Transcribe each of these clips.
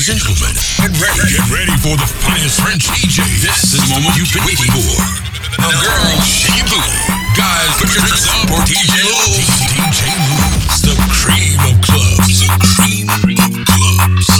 Ladies and gentlemen, get ready, get ready for the finest French DJ. This is the moment you've been waiting for. Now, girls, shake your booty. Guys, put your hands up for DJ Moves. DJ Moves, the cream of clubs. The cream of clubs.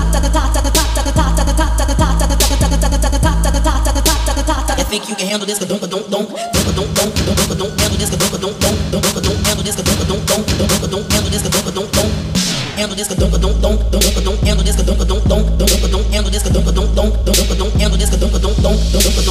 can handle this, don't don't don't don't don't don't don't don't handle this, don't don't don't don't don't handle this, don't don't don't don't don't handle this, don't don't don't handle this, don't don't don't don't don't handle this, don't don't don't don't don't handle this, don't don't don't don't don't handle this, don't don't don't don't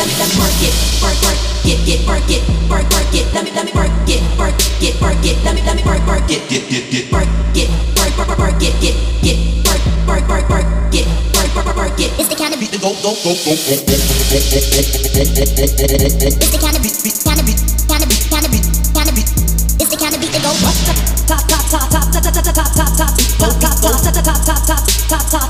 let me let me work it, work work it, get it, work work it, let me let me work it, work it, work it, let me let me work work it, get get get it, work work work it, get get work work work work it, work work it. It's the kind of beat that go go go go. It's the kind of beat beat kind of beat kind of beat kind of beat kind of beat. It's the kind of beat that go top top top top top top top top top top top top top top top top top.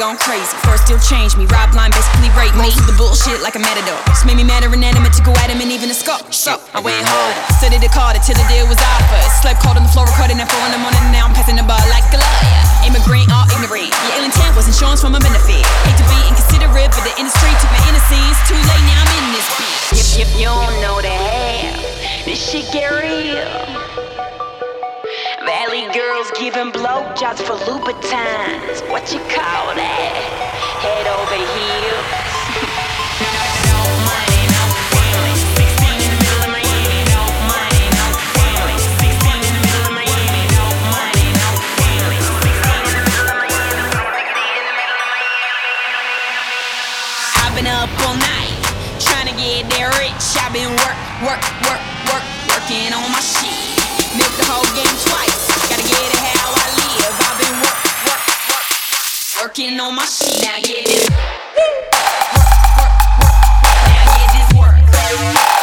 gone crazy. First still change me. Rob blind, basically rape me. Most of the bullshit like a matador. Just made me mad or inanimate to go at him and even a skull. So I went hard. Studied the card till the deal was offered. Slept cold on the floor, recording at 4 in the morning. Now I'm passing the bar like a lawyer. Immigrant or ignorant. Your ill intent was insurance for my benefit. Hate to be inconsiderate, but the industry took my innocence. Too late, now I'm in this bitch. If, if you don't know the half, this shit get real. Valley girls giving blowjobs for Louboutins. What you call that? Head over heels. Up all night trying to get that rich. I've been work, work, work, work, working on my shit. Milk the whole game twice. Working on my shit. Now get this. Now get this work.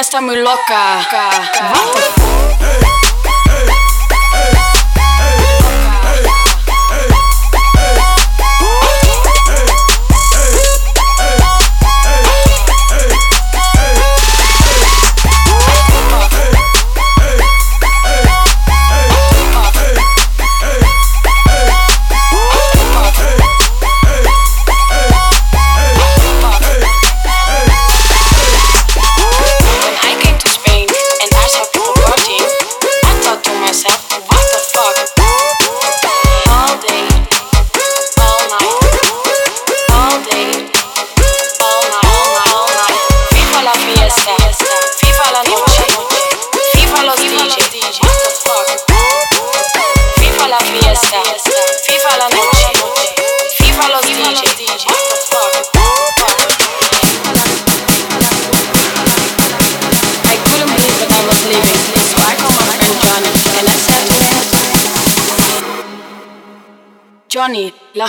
Está muy loca.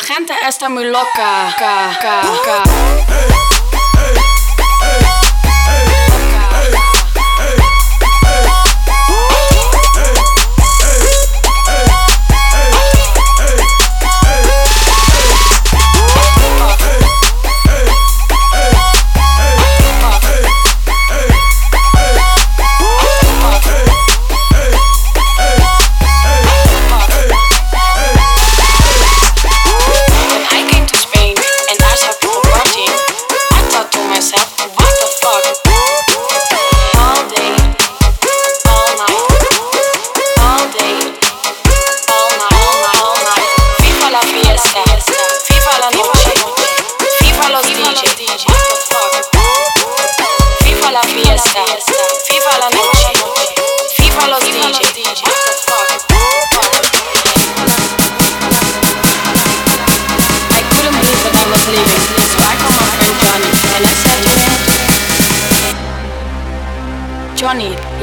Gente está muy loca. Ca, ca, ca. Johnny,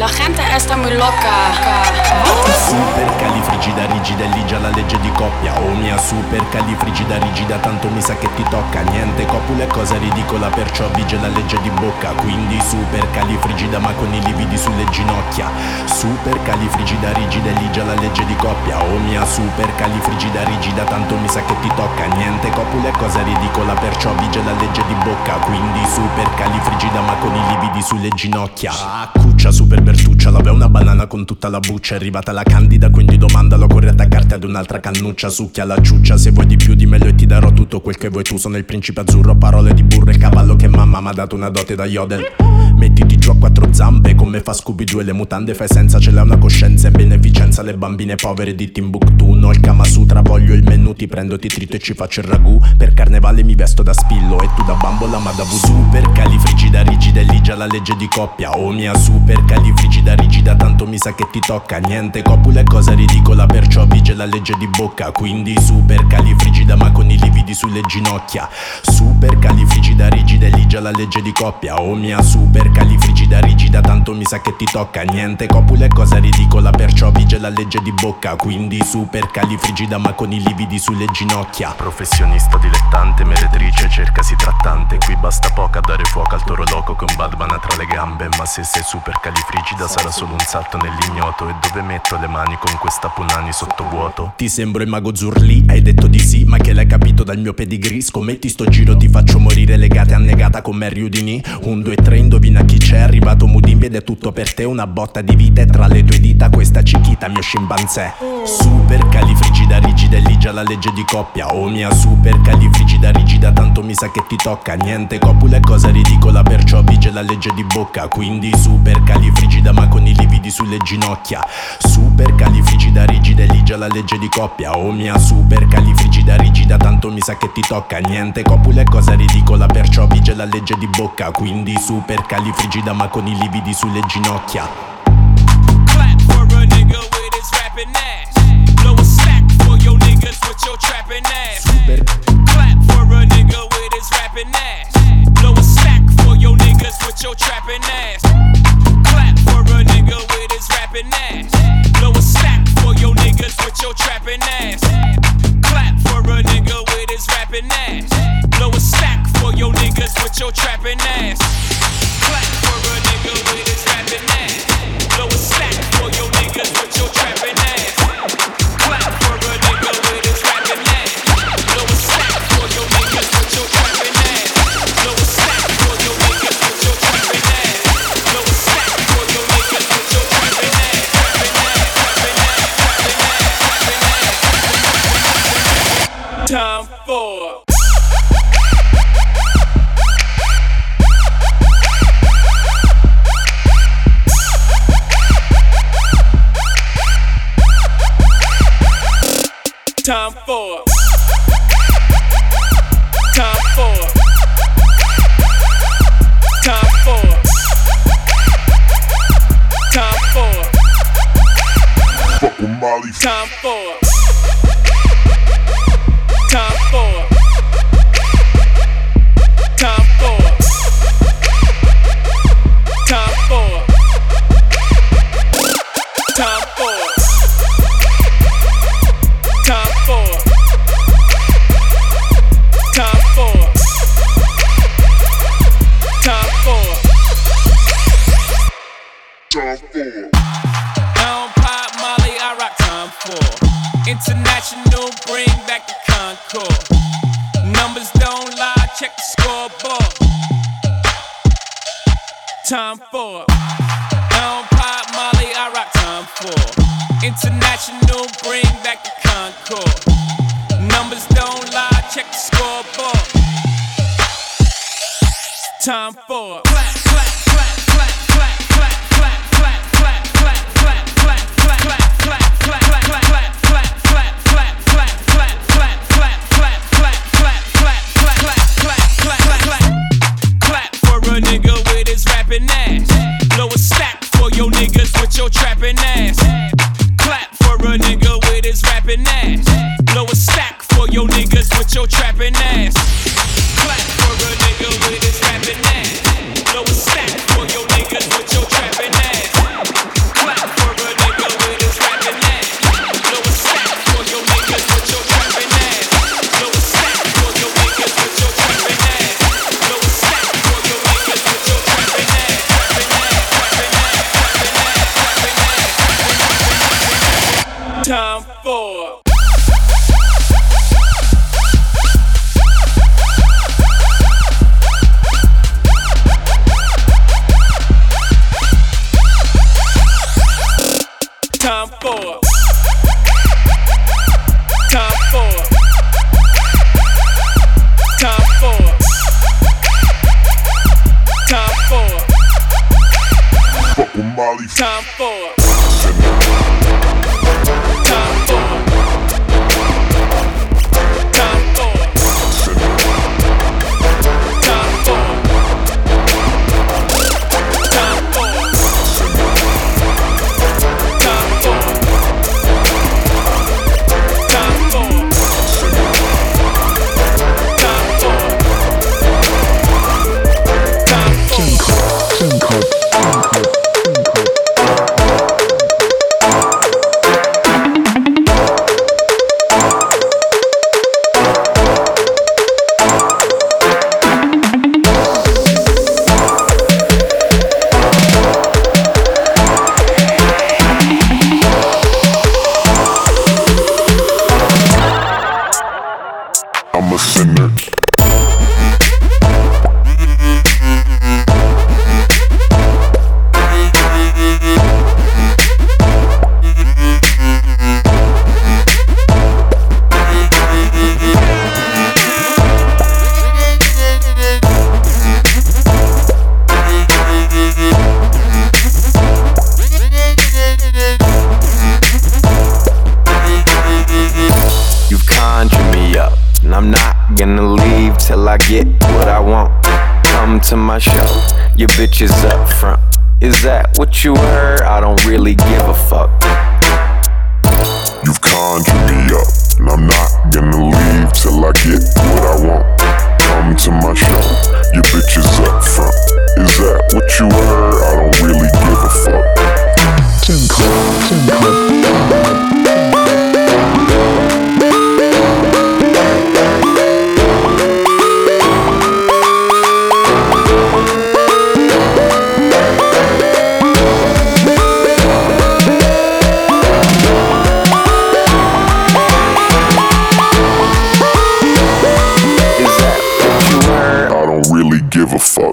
la gente está muy loca. Califrigida rigida lì già la legge di coppia. Oh mia super califrigida rigida tanto mi sa che ti tocca. Niente copula è cosa ridicola perciò vige la legge di bocca. Quindi super califrigida ma con i lividi sulle ginocchia. Super califrigida rigida lì già la legge di coppia. Oh mia super califrigida rigida tanto mi sa che ti tocca. Niente copula è cosa ridicola perciò vige la legge di bocca. Quindi super califrigida ma con i lividi sulle ginocchia. Ah cuccia super bertuccia l'aveva una banana con tutta la buccia. È arrivata la candida quindi domandalo Corri attaccarti ad un'altra cannuccia Succhia la ciuccia. Se vuoi di più dimmelo e ti darò tutto quel che vuoi. Tu Sono il principe azzurro Parole di burro e cavallo che mamma m'ha dato una dote da yodel Mettiti a quattro zampe Come fa Scooby-Doo e le mutande fai senza Ce l'hai una coscienza e beneficenza Le bambine povere di Timbuktu. No il Kama Sutra voglio il menù Ti prendo, ti trito e ci faccio il ragù. Per carnevale mi vesto da spillo E tu da bambola ma da voodoo. Super califrigida rigida e lì già la legge di coppia Oh mia super califrigida rigida Tanto mi sa che ti tocca. Niente copula è cosa ridicola Perciò vige la legge di bocca. Quindi super califrigida ma con i lividi sulle ginocchia. Super califrigida rigida e lì già la legge di coppia Oh mia super califrigida rigida Tanto mi sa che ti tocca. Niente copula è cosa ridicola Perciò vige la legge di bocca. Quindi super califrigida ma con i lividi sulle ginocchia. Professionista dilettante meretrice cercasi trattante. Qui basta poco a dare fuoco al toro loco Con Badmana tra le gambe. Ma se sei super califrigida sarà solo un salto nell'ignoto. E dove metto le mani con questa punani sottovuoto? Ti sembro il mago Zurli? Hai detto di sì ma che l'hai capito dal mio pedigree? Scommetti sto giro ti faccio morire legate annegata con Mary Udini Un, due, tre, indovina chi c'è Arrivato Mudimbi ed è tutto per te Una botta di vita e tra le tue dita questa cichita mio scimpanzé Super califrigida rigida e già la legge di coppia. Oh mia super califrigida rigida Tanto mi sa che ti tocca. Niente copula è cosa ridicola Perciò vige la legge di bocca. Quindi super califrigida ma con i lividi sulle ginocchia. Super califrigida rigida e già la legge di coppia. Oh mia super califrigida rigida Tanto mi sa che ti tocca. Niente copula è cosa ridicola Perciò vige la legge di bocca. Quindi super califrigida ma con i lividi sulle ginocchia. Clap for a nigga with his rapping ass. with your trapping ass. Clap for a nigga with his rapping ass. Blow a stack for your niggas with your trapping ass. Clap for a nigga with his rapping ass. Blow a stack for your niggas with your trapping ass. Clap for a nigga with his rapping ass. Blow a stack for your niggas with your trapping ass. time for. Don't pop Molly, I rock time for. International, bring back the Concord. Numbers don't lie, check the scoreboard. Time for. Clap. clapping ass. Blow a stack for your niggas with your trapping ass. Clap for a nigga with his rapping ass. Blow a stack for your niggas with your trapping ass. time for up front. Is that what you heard? I don't really give a fuck. You've conjured me up, and I'm not gonna leave till I get what I want. Come to my show, your bitch is up front. Is that what you heard? I don't really give a fuck. Fuck.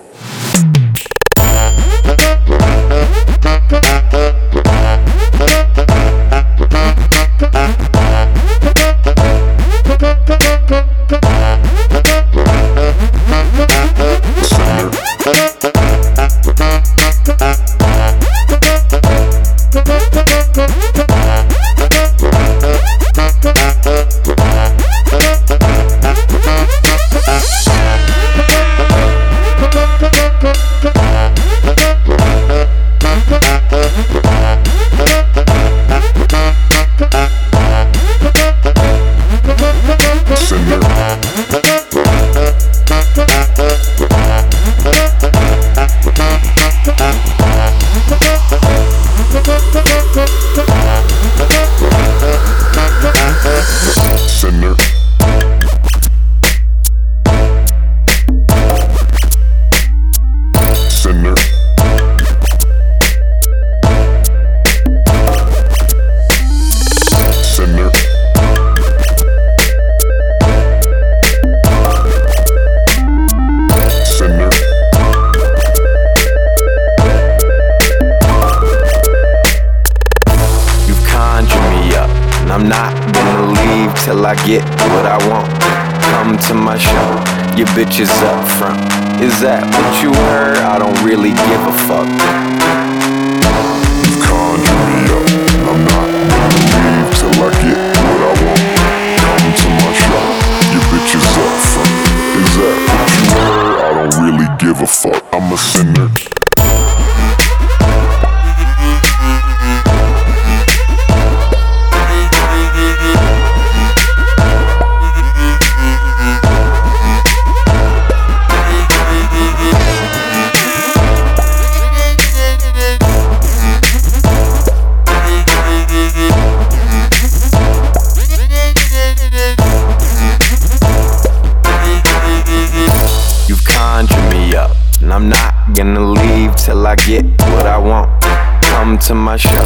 To my show.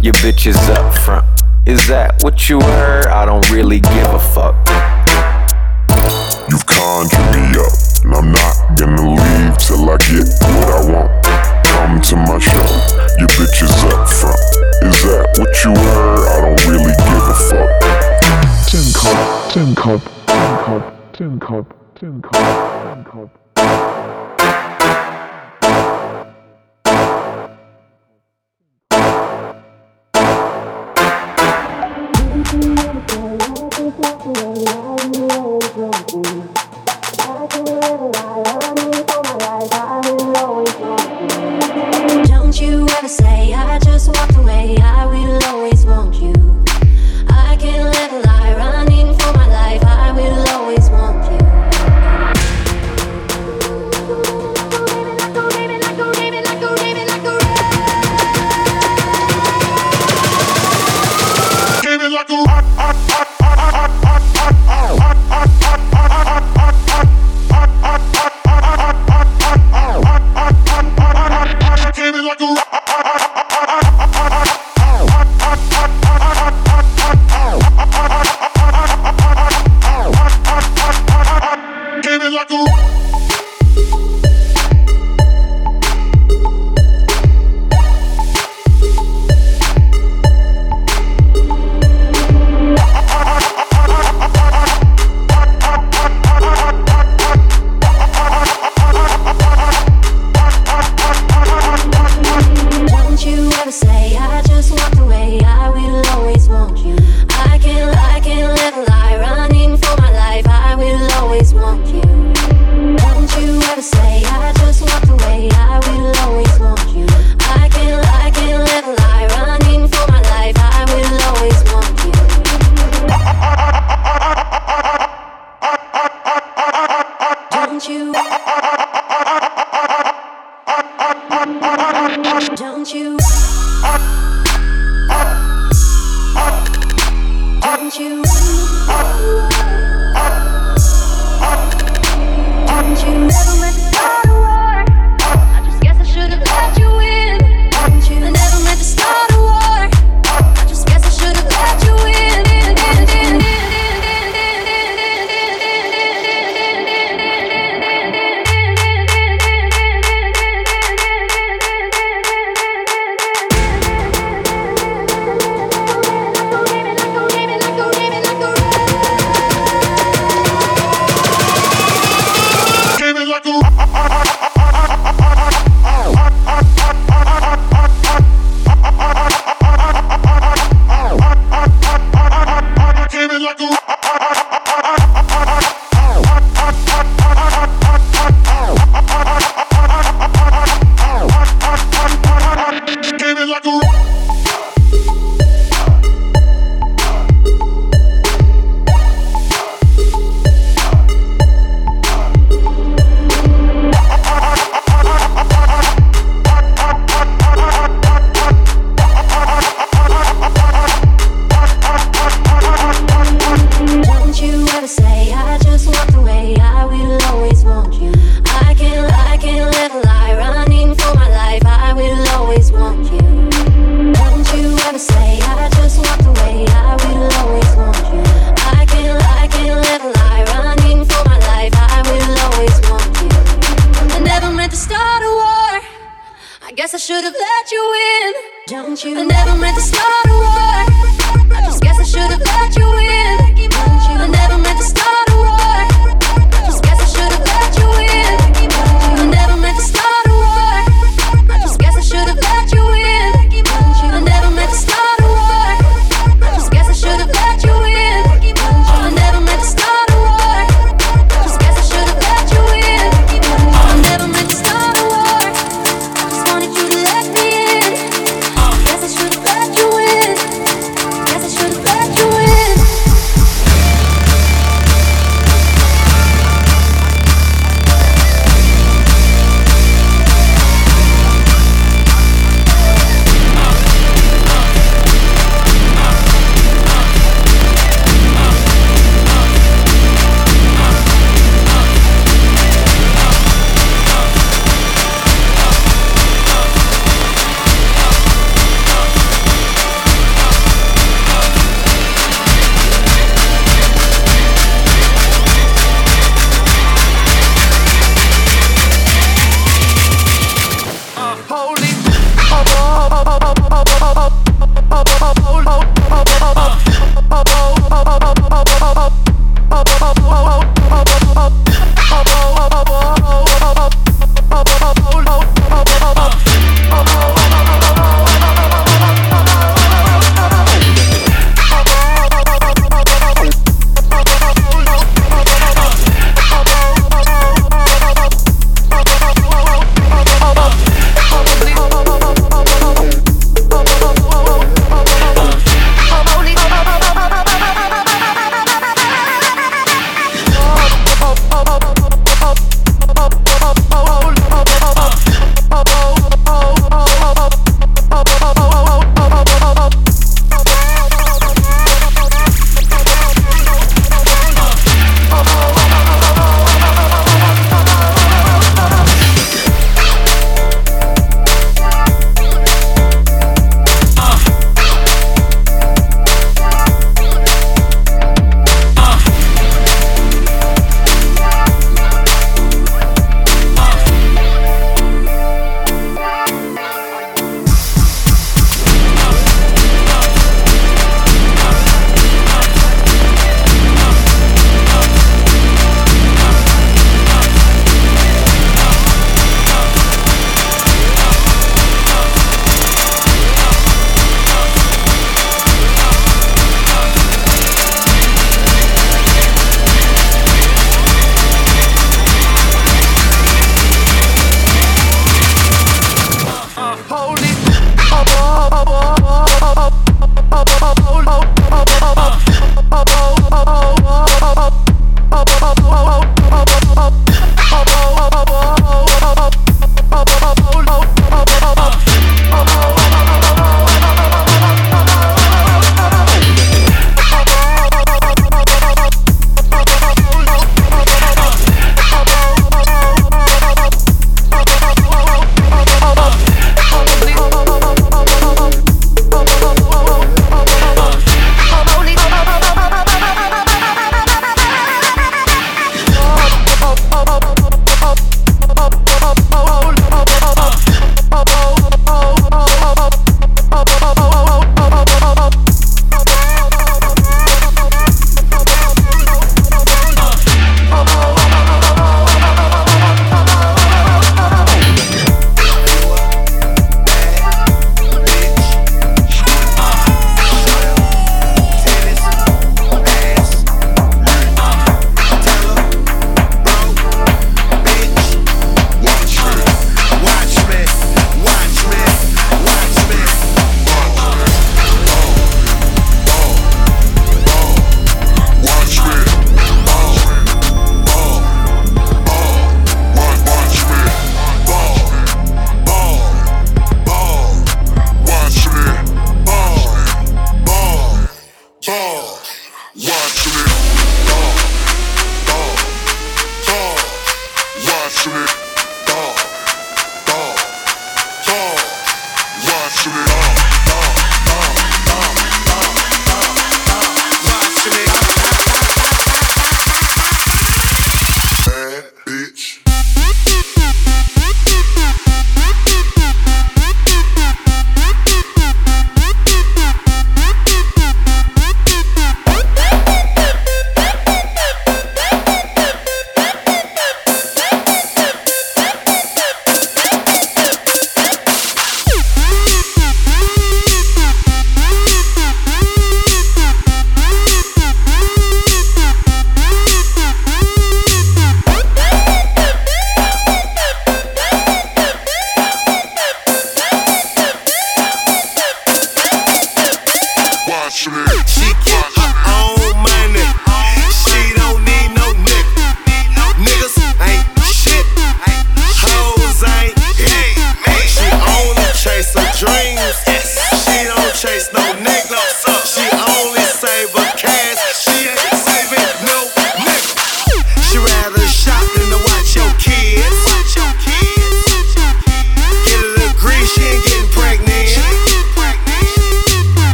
Your bitch is up front. Is that what you heard? I don't really give a fuck. You've conjured me up, and I'm not gonna leave till I get what I want. Come to my show. Your bitch is up front. Is that what you heard? I don't really give a fuck. Tin cup, tin cup, tin cup, tin cup, tin cup, tin cup. Don't you ever say I just walked